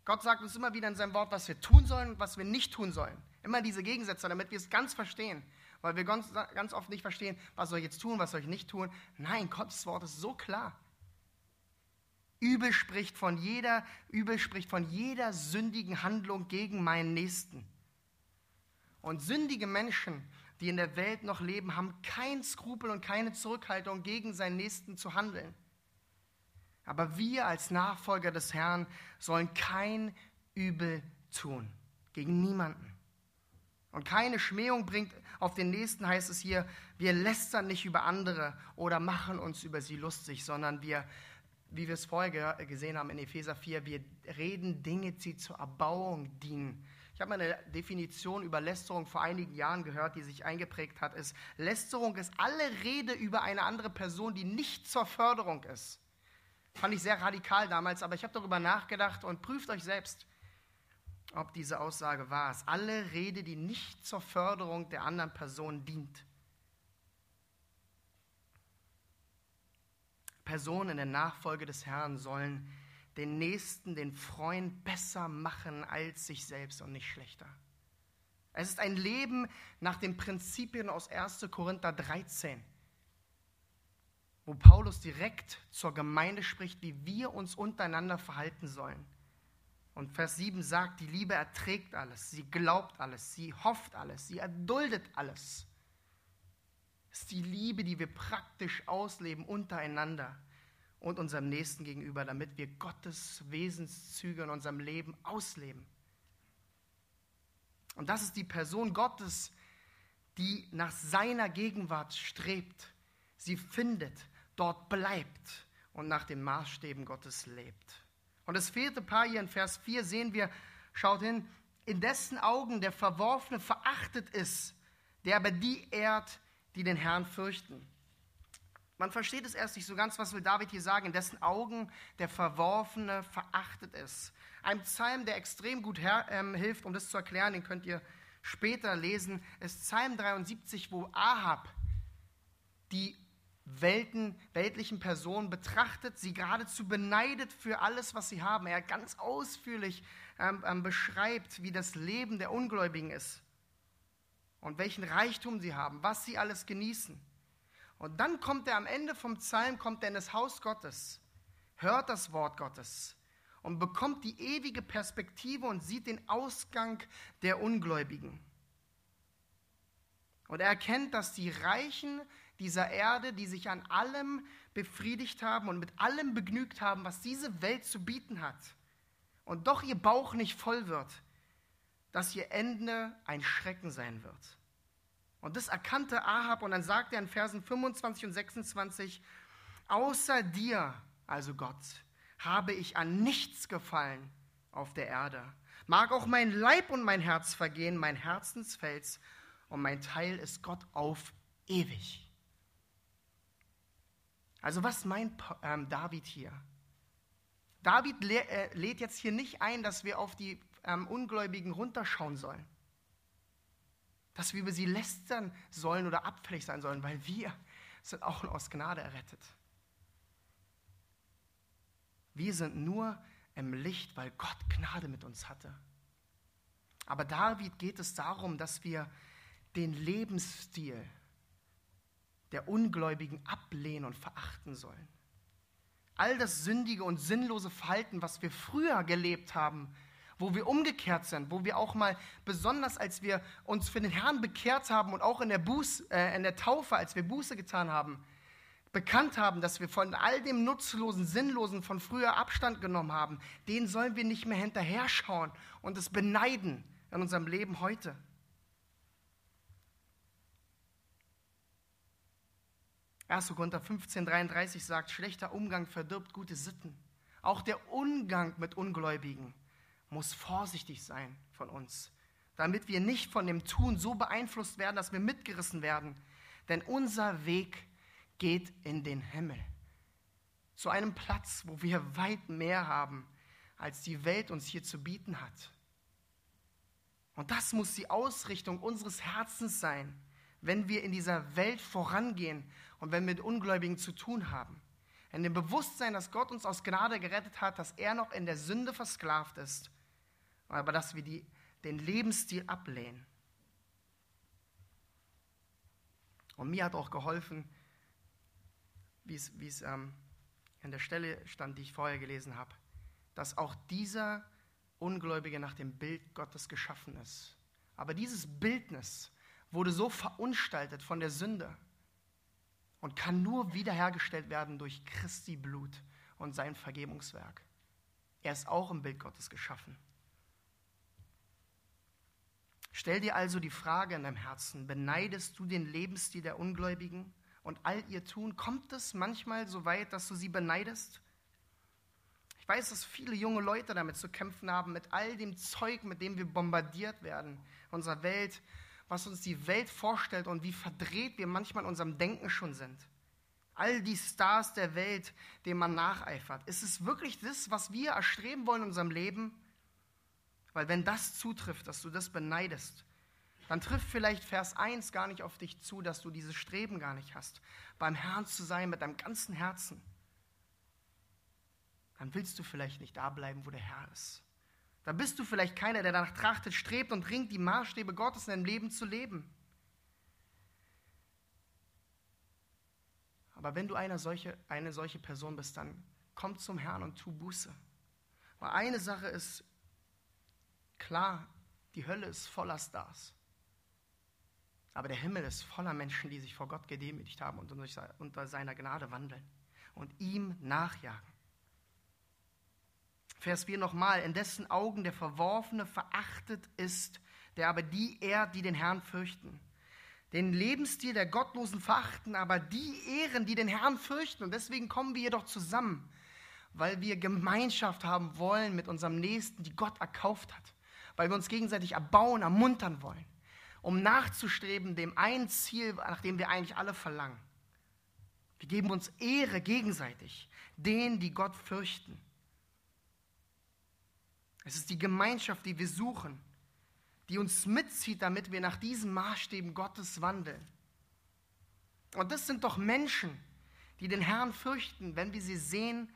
Gott sagt uns immer wieder in seinem Wort, was wir tun sollen und was wir nicht tun sollen. Immer diese Gegensätze, damit wir es ganz verstehen. Weil wir ganz, ganz oft nicht verstehen, was soll ich jetzt tun, was soll ich nicht tun. Nein, Gottes Wort ist so klar. Übel spricht von jeder, Übel spricht von jeder sündigen Handlung gegen meinen Nächsten. Und sündige Menschen, die in der Welt noch leben, haben kein Skrupel und keine Zurückhaltung, gegen seinen Nächsten zu handeln. Aber wir als Nachfolger des Herrn sollen kein Übel tun, gegen niemanden. Und keine Schmähung bringt auf den Nächsten, heißt es hier, wir lästern nicht über andere oder machen uns über sie lustig, sondern wir wie wir es vorher gesehen haben in Epheser 4, wir reden Dinge, die zur Erbauung dienen. Ich habe mal eine Definition über Lästerung vor einigen Jahren gehört, die sich eingeprägt hat, ist, Lästerung ist alle Rede über eine andere Person, die nicht zur Förderung ist. Fand ich sehr radikal damals, aber ich habe darüber nachgedacht und prüft euch selbst, ob diese Aussage wahr ist. Alle Rede, die nicht zur Förderung der anderen Person dient. Personen in der Nachfolge des Herrn sollen den Nächsten, den Freund besser machen als sich selbst und nicht schlechter. Es ist ein Leben nach den Prinzipien aus 1. Korinther 13, wo Paulus direkt zur Gemeinde spricht, wie wir uns untereinander verhalten sollen. Und Vers 7 sagt, die Liebe erträgt alles, sie glaubt alles, sie hofft alles, sie erduldet alles. Es ist die Liebe, die wir praktisch ausleben untereinander und unserem Nächsten gegenüber, damit wir Gottes Wesenszüge in unserem Leben ausleben. Und das ist die Person Gottes, die nach seiner Gegenwart strebt, sie findet, dort bleibt und nach den Maßstäben Gottes lebt. Und das vierte Paar hier in Vers 4 sehen wir, schaut hin, in dessen Augen der Verworfene verachtet ist, der aber die ehrt, die den Herrn fürchten. Man versteht es erst nicht so ganz, was will David hier sagen, in dessen Augen der Verworfene verachtet ist. Ein Psalm, der extrem gut her, ähm, hilft, um das zu erklären, den könnt ihr später lesen, ist Psalm 73, wo Ahab die Welten, weltlichen Personen betrachtet, sie geradezu beneidet für alles, was sie haben. Er ganz ausführlich ähm, ähm, beschreibt, wie das Leben der Ungläubigen ist und welchen Reichtum sie haben, was sie alles genießen. Und dann kommt er am Ende vom Psalm, kommt er in das Haus Gottes, hört das Wort Gottes und bekommt die ewige Perspektive und sieht den Ausgang der Ungläubigen. Und er erkennt, dass die Reichen dieser Erde, die sich an allem befriedigt haben und mit allem begnügt haben, was diese Welt zu bieten hat, und doch ihr Bauch nicht voll wird, dass ihr Ende ein Schrecken sein wird. Und das erkannte Ahab und dann sagt er in Versen 25 und 26, außer dir, also Gott, habe ich an nichts gefallen auf der Erde. Mag auch mein Leib und mein Herz vergehen, mein Herzensfels und mein Teil ist Gott auf ewig. Also was meint ähm, David hier? David lä äh, lädt jetzt hier nicht ein, dass wir auf die ähm, Ungläubigen runterschauen sollen. Dass wir über sie lästern sollen oder abfällig sein sollen, weil wir sind auch aus Gnade errettet. Wir sind nur im Licht, weil Gott Gnade mit uns hatte. Aber David geht es darum, dass wir den Lebensstil der Ungläubigen ablehnen und verachten sollen. All das sündige und sinnlose Verhalten, was wir früher gelebt haben, wo wir umgekehrt sind, wo wir auch mal besonders, als wir uns für den Herrn bekehrt haben und auch in der, Buß, äh, in der Taufe, als wir Buße getan haben, bekannt haben, dass wir von all dem Nutzlosen, Sinnlosen von früher Abstand genommen haben, den sollen wir nicht mehr hinterher schauen und es beneiden in unserem Leben heute. 1. Korinther 15, 33 sagt, schlechter Umgang verdirbt gute Sitten. Auch der Umgang mit Ungläubigen muss vorsichtig sein von uns, damit wir nicht von dem Tun so beeinflusst werden, dass wir mitgerissen werden. Denn unser Weg geht in den Himmel. Zu einem Platz, wo wir weit mehr haben, als die Welt uns hier zu bieten hat. Und das muss die Ausrichtung unseres Herzens sein, wenn wir in dieser Welt vorangehen und wenn wir mit Ungläubigen zu tun haben. In dem Bewusstsein, dass Gott uns aus Gnade gerettet hat, dass er noch in der Sünde versklavt ist, aber dass wir die, den Lebensstil ablehnen. Und mir hat auch geholfen, wie es, wie es ähm, an der Stelle stand, die ich vorher gelesen habe, dass auch dieser Ungläubige nach dem Bild Gottes geschaffen ist. Aber dieses Bildnis wurde so verunstaltet von der Sünde, und kann nur wiederhergestellt werden durch Christi Blut und sein Vergebungswerk. Er ist auch im Bild Gottes geschaffen. Stell dir also die Frage in deinem Herzen, beneidest du den Lebensstil der Ungläubigen und all ihr Tun? Kommt es manchmal so weit, dass du sie beneidest? Ich weiß, dass viele junge Leute damit zu kämpfen haben, mit all dem Zeug, mit dem wir bombardiert werden, unserer Welt, was uns die Welt vorstellt und wie verdreht wir manchmal in unserem Denken schon sind. All die Stars der Welt, denen man nacheifert. Ist es wirklich das, was wir erstreben wollen in unserem Leben? Weil wenn das zutrifft, dass du das beneidest, dann trifft vielleicht Vers 1 gar nicht auf dich zu, dass du dieses Streben gar nicht hast, beim Herrn zu sein mit deinem ganzen Herzen. Dann willst du vielleicht nicht da bleiben, wo der Herr ist. Da bist du vielleicht keiner, der danach trachtet, strebt und ringt, die Maßstäbe Gottes in deinem Leben zu leben. Aber wenn du eine solche, eine solche Person bist, dann komm zum Herrn und tu Buße. Weil eine Sache ist Klar, die Hölle ist voller Stars. Aber der Himmel ist voller Menschen, die sich vor Gott gedemütigt haben und unter seiner Gnade wandeln und ihm nachjagen. Vers 4 nochmal, in dessen Augen der Verworfene verachtet ist, der aber die ehrt, die den Herrn fürchten. Den Lebensstil der Gottlosen verachten, aber die ehren, die den Herrn fürchten. Und deswegen kommen wir jedoch zusammen, weil wir Gemeinschaft haben wollen mit unserem Nächsten, die Gott erkauft hat. Weil wir uns gegenseitig erbauen, ermuntern wollen um nachzustreben dem einen Ziel, nach dem wir eigentlich alle verlangen. Wir geben uns Ehre gegenseitig, denen, die Gott fürchten. Es ist die Gemeinschaft, die wir suchen, die uns mitzieht, damit wir nach diesen Maßstäben Gottes wandeln. Und das sind doch Menschen, die den Herrn fürchten. Wenn wir sie sehen,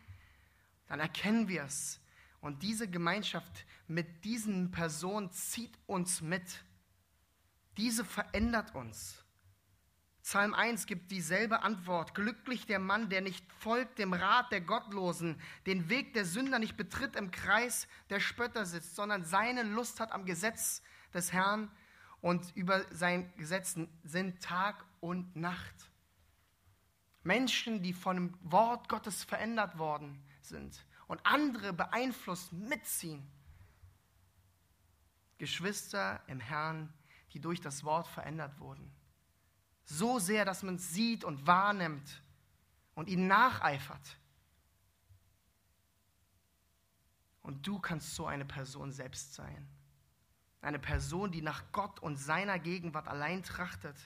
dann erkennen wir es. Und diese Gemeinschaft mit diesen Personen zieht uns mit. Diese verändert uns. Psalm 1 gibt dieselbe Antwort. Glücklich der Mann, der nicht folgt dem Rat der Gottlosen, den Weg der Sünder nicht betritt, im Kreis der Spötter sitzt, sondern seine Lust hat am Gesetz des Herrn und über sein Gesetz sind Tag und Nacht. Menschen, die von dem Wort Gottes verändert worden sind und andere beeinflusst, mitziehen. Geschwister im Herrn, die durch das Wort verändert wurden. So sehr, dass man es sieht und wahrnimmt und ihnen nacheifert. Und du kannst so eine Person selbst sein. Eine Person, die nach Gott und seiner Gegenwart allein trachtet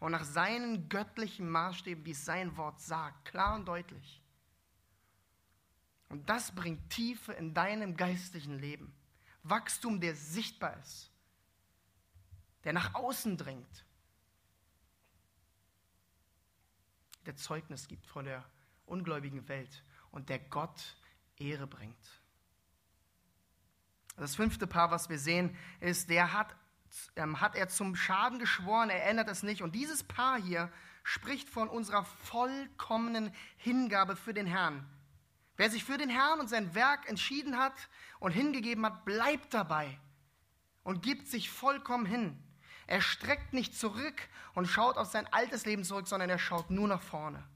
und nach seinen göttlichen Maßstäben, wie es sein Wort sagt, klar und deutlich. Und das bringt Tiefe in deinem geistlichen Leben. Wachstum, der sichtbar ist der nach außen dringt, der Zeugnis gibt vor der ungläubigen Welt und der Gott Ehre bringt. Das fünfte Paar, was wir sehen, ist, der hat, ähm, hat er zum Schaden geschworen, er ändert es nicht. Und dieses Paar hier spricht von unserer vollkommenen Hingabe für den Herrn. Wer sich für den Herrn und sein Werk entschieden hat und hingegeben hat, bleibt dabei und gibt sich vollkommen hin. Er streckt nicht zurück und schaut auf sein altes Leben zurück, sondern er schaut nur nach vorne.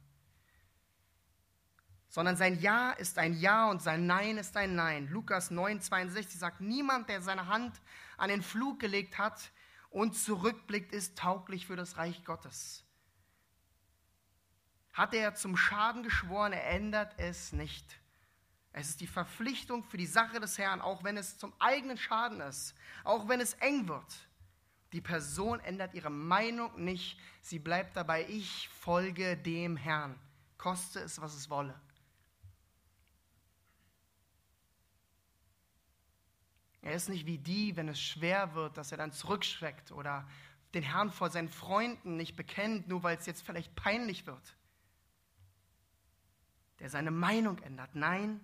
Sondern sein Ja ist ein Ja und sein Nein ist ein Nein. Lukas 9, 62 sagt, niemand, der seine Hand an den Flug gelegt hat und zurückblickt, ist tauglich für das Reich Gottes. Hat er zum Schaden geschworen, er ändert es nicht. Es ist die Verpflichtung für die Sache des Herrn, auch wenn es zum eigenen Schaden ist, auch wenn es eng wird. Die Person ändert ihre Meinung nicht. Sie bleibt dabei, ich folge dem Herrn. Koste es, was es wolle. Er ist nicht wie die, wenn es schwer wird, dass er dann zurückschreckt oder den Herrn vor seinen Freunden nicht bekennt, nur weil es jetzt vielleicht peinlich wird. Der seine Meinung ändert. Nein,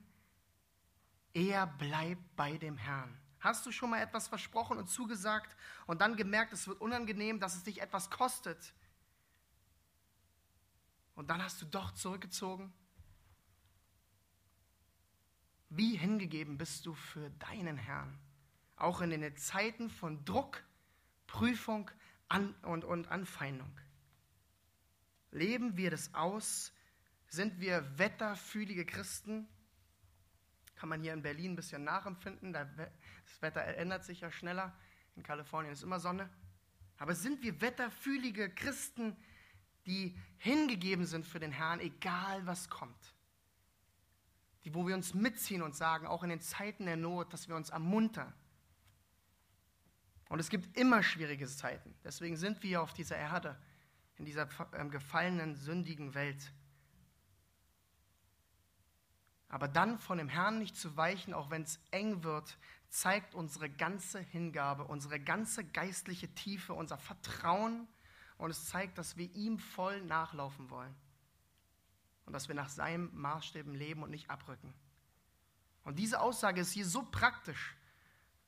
er bleibt bei dem Herrn. Hast du schon mal etwas versprochen und zugesagt und dann gemerkt, es wird unangenehm, dass es dich etwas kostet? Und dann hast du doch zurückgezogen? Wie hingegeben bist du für deinen Herrn? Auch in den Zeiten von Druck, Prüfung und, und Anfeindung. Leben wir das aus? Sind wir wetterfühlige Christen? Kann man hier in Berlin ein bisschen nachempfinden. Das Wetter ändert sich ja schneller. In Kalifornien ist immer Sonne. Aber sind wir wetterfühlige Christen, die hingegeben sind für den Herrn, egal was kommt? Die, wo wir uns mitziehen und sagen, auch in den Zeiten der Not, dass wir uns ermuntern. Und es gibt immer schwierige Zeiten. Deswegen sind wir auf dieser Erde, in dieser ähm, gefallenen, sündigen Welt. Aber dann von dem Herrn nicht zu weichen, auch wenn es eng wird, zeigt unsere ganze Hingabe, unsere ganze geistliche Tiefe, unser Vertrauen und es zeigt, dass wir ihm voll nachlaufen wollen und dass wir nach seinem Maßstäben leben und nicht abrücken. Und diese Aussage ist hier so praktisch,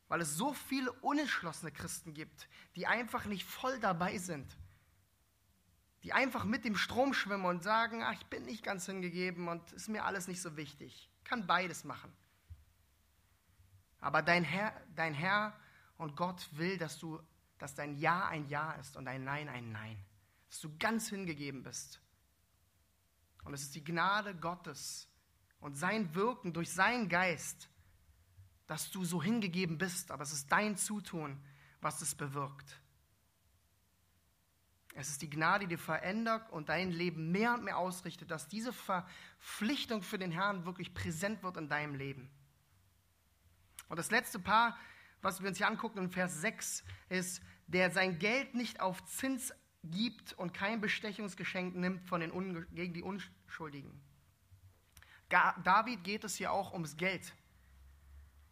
weil es so viele unentschlossene Christen gibt, die einfach nicht voll dabei sind die einfach mit dem Strom schwimmen und sagen, ach, ich bin nicht ganz hingegeben und ist mir alles nicht so wichtig. Kann beides machen. Aber dein Herr, dein Herr Und Gott will, dass du, dass dein Ja ein Ja ist und dein Nein ein Nein. Dass du ganz hingegeben bist. Und es ist die Gnade Gottes und sein Wirken durch seinen Geist, dass du so hingegeben bist. Aber es ist dein Zutun, was es bewirkt. Es ist die Gnade, die dir verändert und dein Leben mehr und mehr ausrichtet, dass diese Verpflichtung für den Herrn wirklich präsent wird in deinem Leben. Und das letzte Paar, was wir uns hier angucken in Vers 6, ist, der sein Geld nicht auf Zins gibt und kein Bestechungsgeschenk nimmt von den gegen die Unschuldigen. David geht es hier auch ums Geld.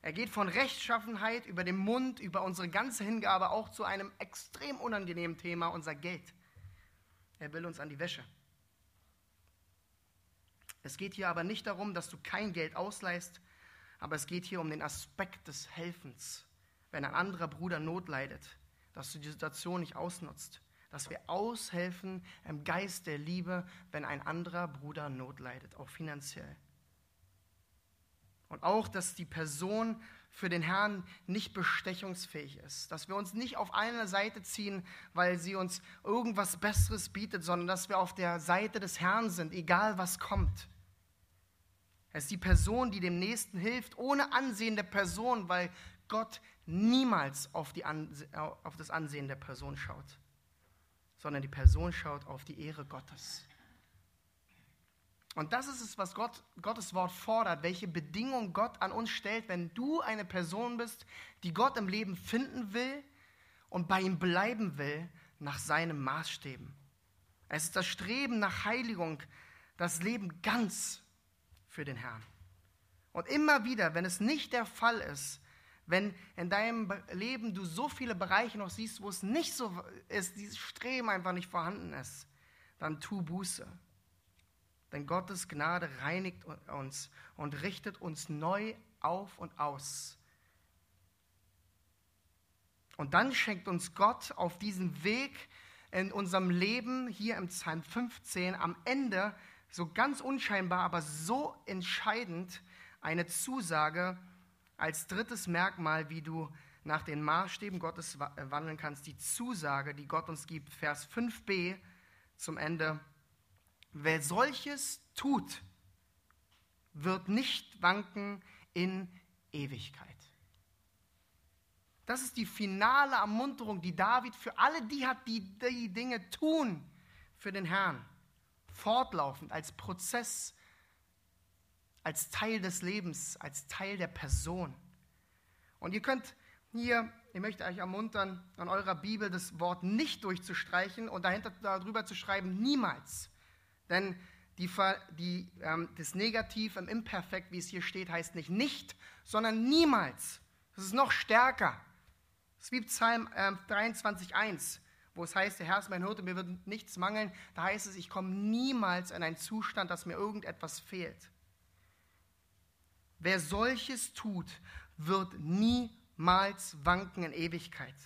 Er geht von Rechtschaffenheit über den Mund, über unsere ganze Hingabe auch zu einem extrem unangenehmen Thema, unser Geld. Er will uns an die Wäsche. Es geht hier aber nicht darum, dass du kein Geld ausleihst, aber es geht hier um den Aspekt des Helfens. Wenn ein anderer Bruder Not leidet, dass du die Situation nicht ausnutzt, dass wir aushelfen im Geist der Liebe, wenn ein anderer Bruder Not leidet, auch finanziell. Und auch, dass die Person für den Herrn nicht bestechungsfähig ist. Dass wir uns nicht auf eine Seite ziehen, weil sie uns irgendwas Besseres bietet, sondern dass wir auf der Seite des Herrn sind, egal was kommt. Es ist die Person, die dem Nächsten hilft, ohne Ansehen der Person, weil Gott niemals auf, die auf das Ansehen der Person schaut, sondern die Person schaut auf die Ehre Gottes. Und das ist es, was Gott, Gottes Wort fordert, welche Bedingungen Gott an uns stellt, wenn du eine Person bist, die Gott im Leben finden will und bei ihm bleiben will nach seinen Maßstäben. Es ist das Streben nach Heiligung, das Leben ganz für den Herrn. Und immer wieder, wenn es nicht der Fall ist, wenn in deinem Leben du so viele Bereiche noch siehst, wo es nicht so ist, dieses Streben einfach nicht vorhanden ist, dann tu Buße. Denn Gottes Gnade reinigt uns und richtet uns neu auf und aus. Und dann schenkt uns Gott auf diesem Weg in unserem Leben hier im Psalm 15 am Ende so ganz unscheinbar, aber so entscheidend eine Zusage als drittes Merkmal, wie du nach den Maßstäben Gottes wandeln kannst, die Zusage, die Gott uns gibt, Vers 5b zum Ende. Wer solches tut, wird nicht wanken in Ewigkeit. Das ist die finale Ermunterung, die David für alle die hat, die die Dinge tun für den Herrn. Fortlaufend, als Prozess, als Teil des Lebens, als Teil der Person. Und ihr könnt hier, ich möchte euch ermuntern, an eurer Bibel das Wort nicht durchzustreichen und dahinter darüber zu schreiben, niemals. Denn die, die, ähm, das Negativ im Imperfekt, wie es hier steht, heißt nicht nicht, sondern niemals. Das ist noch stärker. Es wie Psalm äh, 23,1, wo es heißt, der Herr ist mein Hirte, mir wird nichts mangeln. Da heißt es, ich komme niemals in einen Zustand, dass mir irgendetwas fehlt. Wer solches tut, wird niemals wanken in Ewigkeit.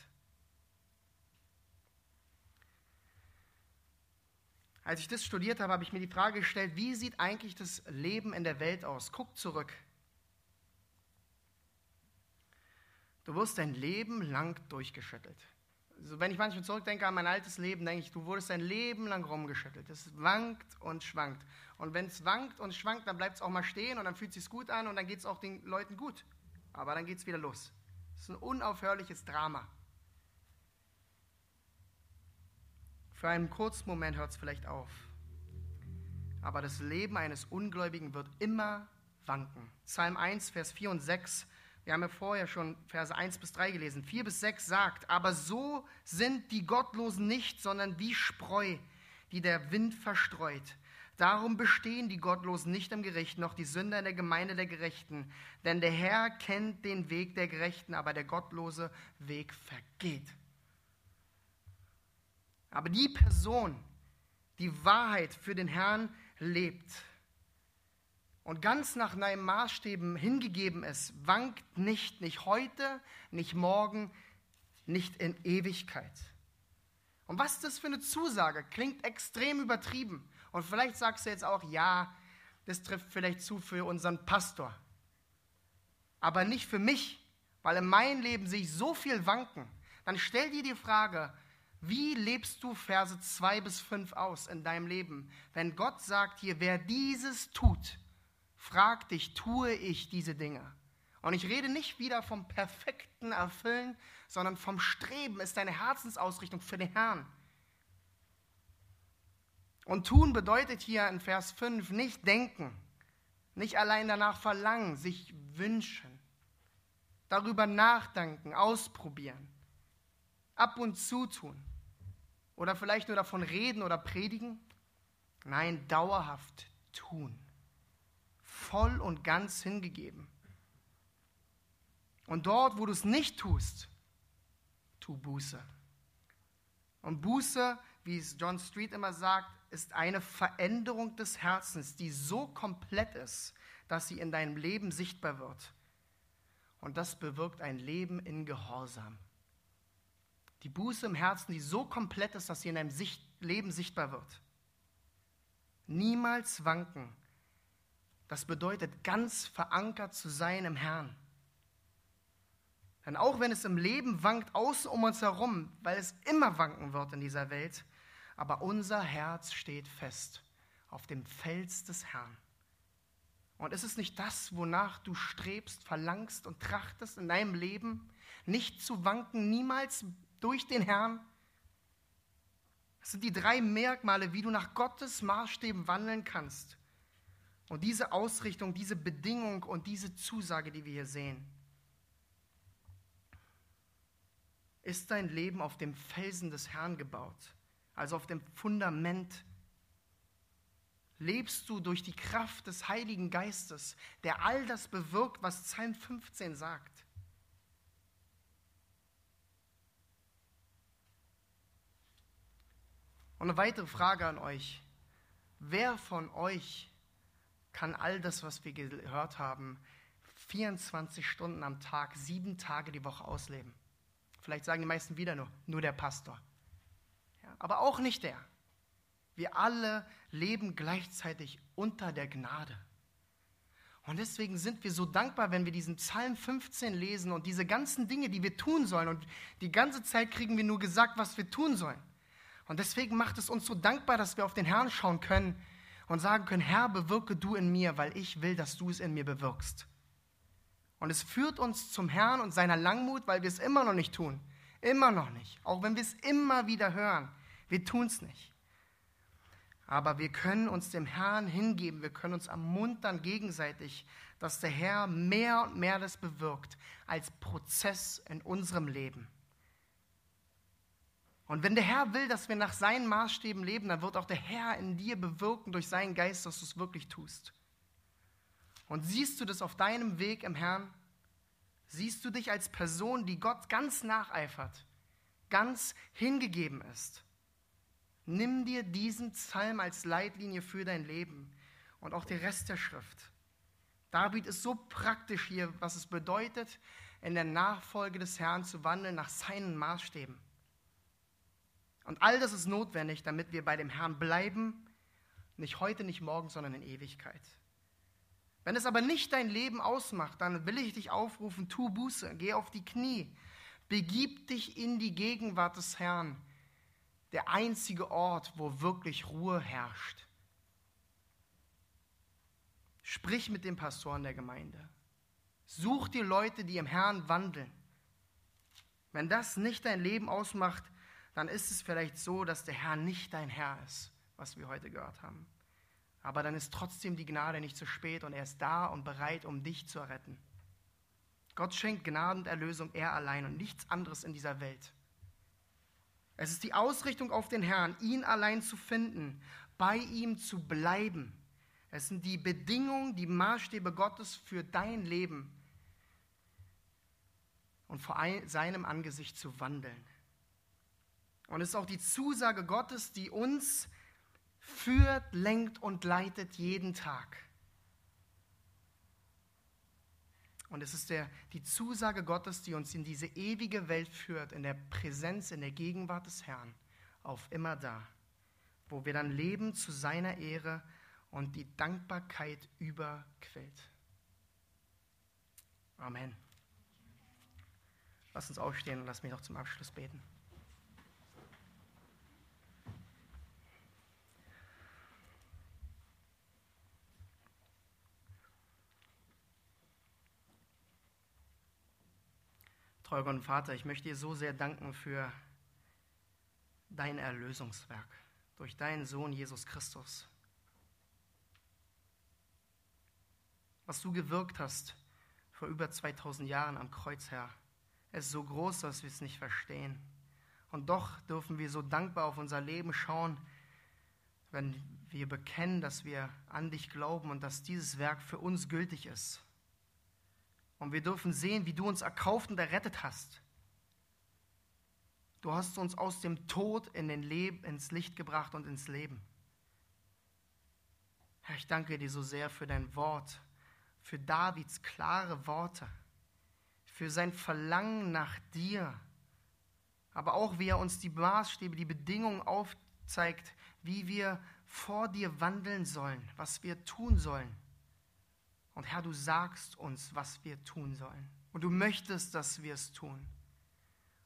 Als ich das studiert habe, habe ich mir die Frage gestellt, wie sieht eigentlich das Leben in der Welt aus? Guck zurück. Du wirst dein Leben lang durchgeschüttelt. Also wenn ich manchmal zurückdenke an mein altes Leben, denke ich, du wurdest dein Leben lang rumgeschüttelt. Es wankt und schwankt. Und wenn es wankt und schwankt, dann bleibt es auch mal stehen und dann fühlt es sich gut an und dann geht es auch den Leuten gut. Aber dann geht es wieder los. Es ist ein unaufhörliches Drama. Für einen kurzen Moment hört es vielleicht auf. Aber das Leben eines Ungläubigen wird immer wanken. Psalm 1, Vers 4 und 6. Wir haben ja vorher schon Verse 1 bis 3 gelesen. 4 bis 6 sagt, aber so sind die Gottlosen nicht, sondern wie Spreu, die der Wind verstreut. Darum bestehen die Gottlosen nicht im Gericht, noch die Sünder in der Gemeinde der Gerechten. Denn der Herr kennt den Weg der Gerechten, aber der gottlose Weg vergeht. Aber die Person, die Wahrheit für den Herrn lebt und ganz nach deinen Maßstäben hingegeben ist, wankt nicht, nicht heute, nicht morgen, nicht in Ewigkeit. Und was ist das für eine Zusage? Klingt extrem übertrieben. Und vielleicht sagst du jetzt auch, ja, das trifft vielleicht zu für unseren Pastor. Aber nicht für mich, weil in meinem Leben sehe ich so viel wanken, dann stell dir die Frage, wie lebst du Verse 2 bis 5 aus in deinem Leben? Wenn Gott sagt hier, wer dieses tut, frag dich, tue ich diese Dinge? Und ich rede nicht wieder vom perfekten Erfüllen, sondern vom Streben ist deine Herzensausrichtung für den Herrn. Und tun bedeutet hier in Vers 5 nicht denken, nicht allein danach verlangen, sich wünschen, darüber nachdenken, ausprobieren, ab und zu tun oder vielleicht nur davon reden oder predigen. Nein, dauerhaft tun, voll und ganz hingegeben. Und dort, wo du es nicht tust, tu Buße. Und Buße, wie es John Street immer sagt, ist eine Veränderung des Herzens, die so komplett ist, dass sie in deinem Leben sichtbar wird. Und das bewirkt ein Leben in Gehorsam. Die Buße im Herzen, die so komplett ist, dass sie in deinem Leben sichtbar wird. Niemals wanken. Das bedeutet, ganz verankert zu sein im Herrn. Denn auch wenn es im Leben wankt, außen um uns herum, weil es immer wanken wird in dieser Welt, aber unser Herz steht fest auf dem Fels des Herrn. Und ist es nicht das, wonach du strebst, verlangst und trachtest in deinem Leben? Nicht zu wanken, niemals durch den Herrn? Das sind die drei Merkmale, wie du nach Gottes Maßstäben wandeln kannst. Und diese Ausrichtung, diese Bedingung und diese Zusage, die wir hier sehen. Ist dein Leben auf dem Felsen des Herrn gebaut? also auf dem Fundament, lebst du durch die Kraft des Heiligen Geistes, der all das bewirkt, was Psalm 15 sagt. Und eine weitere Frage an euch. Wer von euch kann all das, was wir gehört haben, 24 Stunden am Tag, sieben Tage die Woche ausleben? Vielleicht sagen die meisten wieder nur, nur der Pastor aber auch nicht der. Wir alle leben gleichzeitig unter der Gnade. Und deswegen sind wir so dankbar, wenn wir diesen Psalm 15 lesen und diese ganzen Dinge, die wir tun sollen. Und die ganze Zeit kriegen wir nur gesagt, was wir tun sollen. Und deswegen macht es uns so dankbar, dass wir auf den Herrn schauen können und sagen können, Herr, bewirke du in mir, weil ich will, dass du es in mir bewirkst. Und es führt uns zum Herrn und seiner Langmut, weil wir es immer noch nicht tun. Immer noch nicht. Auch wenn wir es immer wieder hören. Wir tun es nicht. Aber wir können uns dem Herrn hingeben, wir können uns ermuntern gegenseitig, dass der Herr mehr und mehr das bewirkt als Prozess in unserem Leben. Und wenn der Herr will, dass wir nach seinen Maßstäben leben, dann wird auch der Herr in dir bewirken durch seinen Geist, dass du es wirklich tust. Und siehst du das auf deinem Weg im Herrn? Siehst du dich als Person, die Gott ganz nacheifert, ganz hingegeben ist? Nimm dir diesen Psalm als Leitlinie für dein Leben und auch den Rest der Schrift. David ist so praktisch hier, was es bedeutet, in der Nachfolge des Herrn zu wandeln nach seinen Maßstäben. Und all das ist notwendig, damit wir bei dem Herrn bleiben, nicht heute, nicht morgen, sondern in Ewigkeit. Wenn es aber nicht dein Leben ausmacht, dann will ich dich aufrufen, tu Buße, geh auf die Knie, begib dich in die Gegenwart des Herrn der einzige Ort, wo wirklich Ruhe herrscht. Sprich mit den Pastoren der Gemeinde. Such dir Leute, die im Herrn wandeln. Wenn das nicht dein Leben ausmacht, dann ist es vielleicht so, dass der Herr nicht dein Herr ist, was wir heute gehört haben. Aber dann ist trotzdem die Gnade nicht zu spät und er ist da und bereit, um dich zu retten. Gott schenkt Gnade und Erlösung er allein und nichts anderes in dieser Welt. Es ist die Ausrichtung auf den Herrn, ihn allein zu finden, bei ihm zu bleiben. Es sind die Bedingungen, die Maßstäbe Gottes für dein Leben und vor seinem Angesicht zu wandeln. Und es ist auch die Zusage Gottes, die uns führt, lenkt und leitet jeden Tag. Und es ist der, die Zusage Gottes, die uns in diese ewige Welt führt, in der Präsenz, in der Gegenwart des Herrn, auf immer da, wo wir dann leben zu seiner Ehre und die Dankbarkeit überquellt. Amen. Lass uns aufstehen und lass mich noch zum Abschluss beten. Gott und Vater, ich möchte dir so sehr danken für dein Erlösungswerk durch deinen Sohn Jesus Christus. Was du gewirkt hast vor über 2000 Jahren am Kreuz, Herr, ist so groß, dass wir es nicht verstehen. Und doch dürfen wir so dankbar auf unser Leben schauen, wenn wir bekennen, dass wir an dich glauben und dass dieses Werk für uns gültig ist. Und wir dürfen sehen, wie du uns erkauft und errettet hast. Du hast uns aus dem Tod in den ins Licht gebracht und ins Leben. Herr, ich danke dir so sehr für dein Wort, für Davids klare Worte, für sein Verlangen nach dir, aber auch wie er uns die Maßstäbe, die Bedingungen aufzeigt, wie wir vor dir wandeln sollen, was wir tun sollen. Und Herr, du sagst uns, was wir tun sollen. Und du möchtest, dass wir es tun.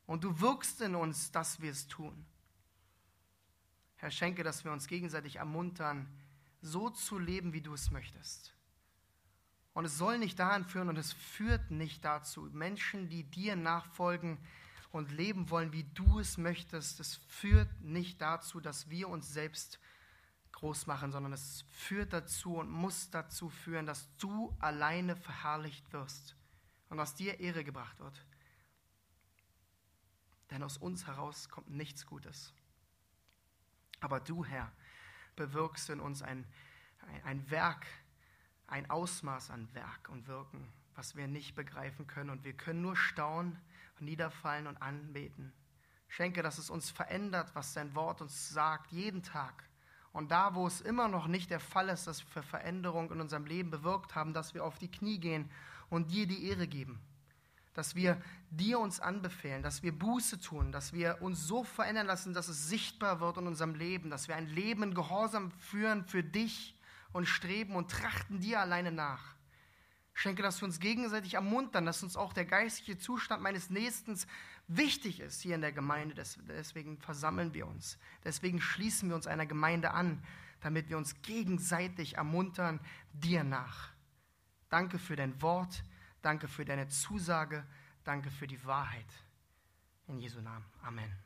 Und du wirkst in uns, dass wir es tun. Herr, schenke, dass wir uns gegenseitig ermuntern, so zu leben, wie du es möchtest. Und es soll nicht daran führen und es führt nicht dazu. Menschen, die dir nachfolgen und leben wollen, wie du es möchtest, es führt nicht dazu, dass wir uns selbst groß machen, sondern es führt dazu und muss dazu führen, dass du alleine verherrlicht wirst und aus dir Ehre gebracht wird. Denn aus uns heraus kommt nichts Gutes. Aber du, Herr, bewirkst in uns ein, ein Werk, ein Ausmaß an Werk und Wirken, was wir nicht begreifen können. Und wir können nur staunen, niederfallen und anbeten. Schenke, dass es uns verändert, was dein Wort uns sagt, jeden Tag. Und da, wo es immer noch nicht der Fall ist, dass wir Veränderung in unserem Leben bewirkt haben, dass wir auf die Knie gehen und dir die Ehre geben. Dass wir dir uns anbefehlen, dass wir Buße tun, dass wir uns so verändern lassen, dass es sichtbar wird in unserem Leben, dass wir ein Leben in Gehorsam führen für dich und streben und trachten dir alleine nach. Schenke, dass wir uns gegenseitig ermuntern, dass uns auch der geistliche Zustand meines Nächsten wichtig ist hier in der Gemeinde. Deswegen versammeln wir uns. Deswegen schließen wir uns einer Gemeinde an, damit wir uns gegenseitig ermuntern, dir nach. Danke für dein Wort. Danke für deine Zusage. Danke für die Wahrheit. In Jesu Namen. Amen.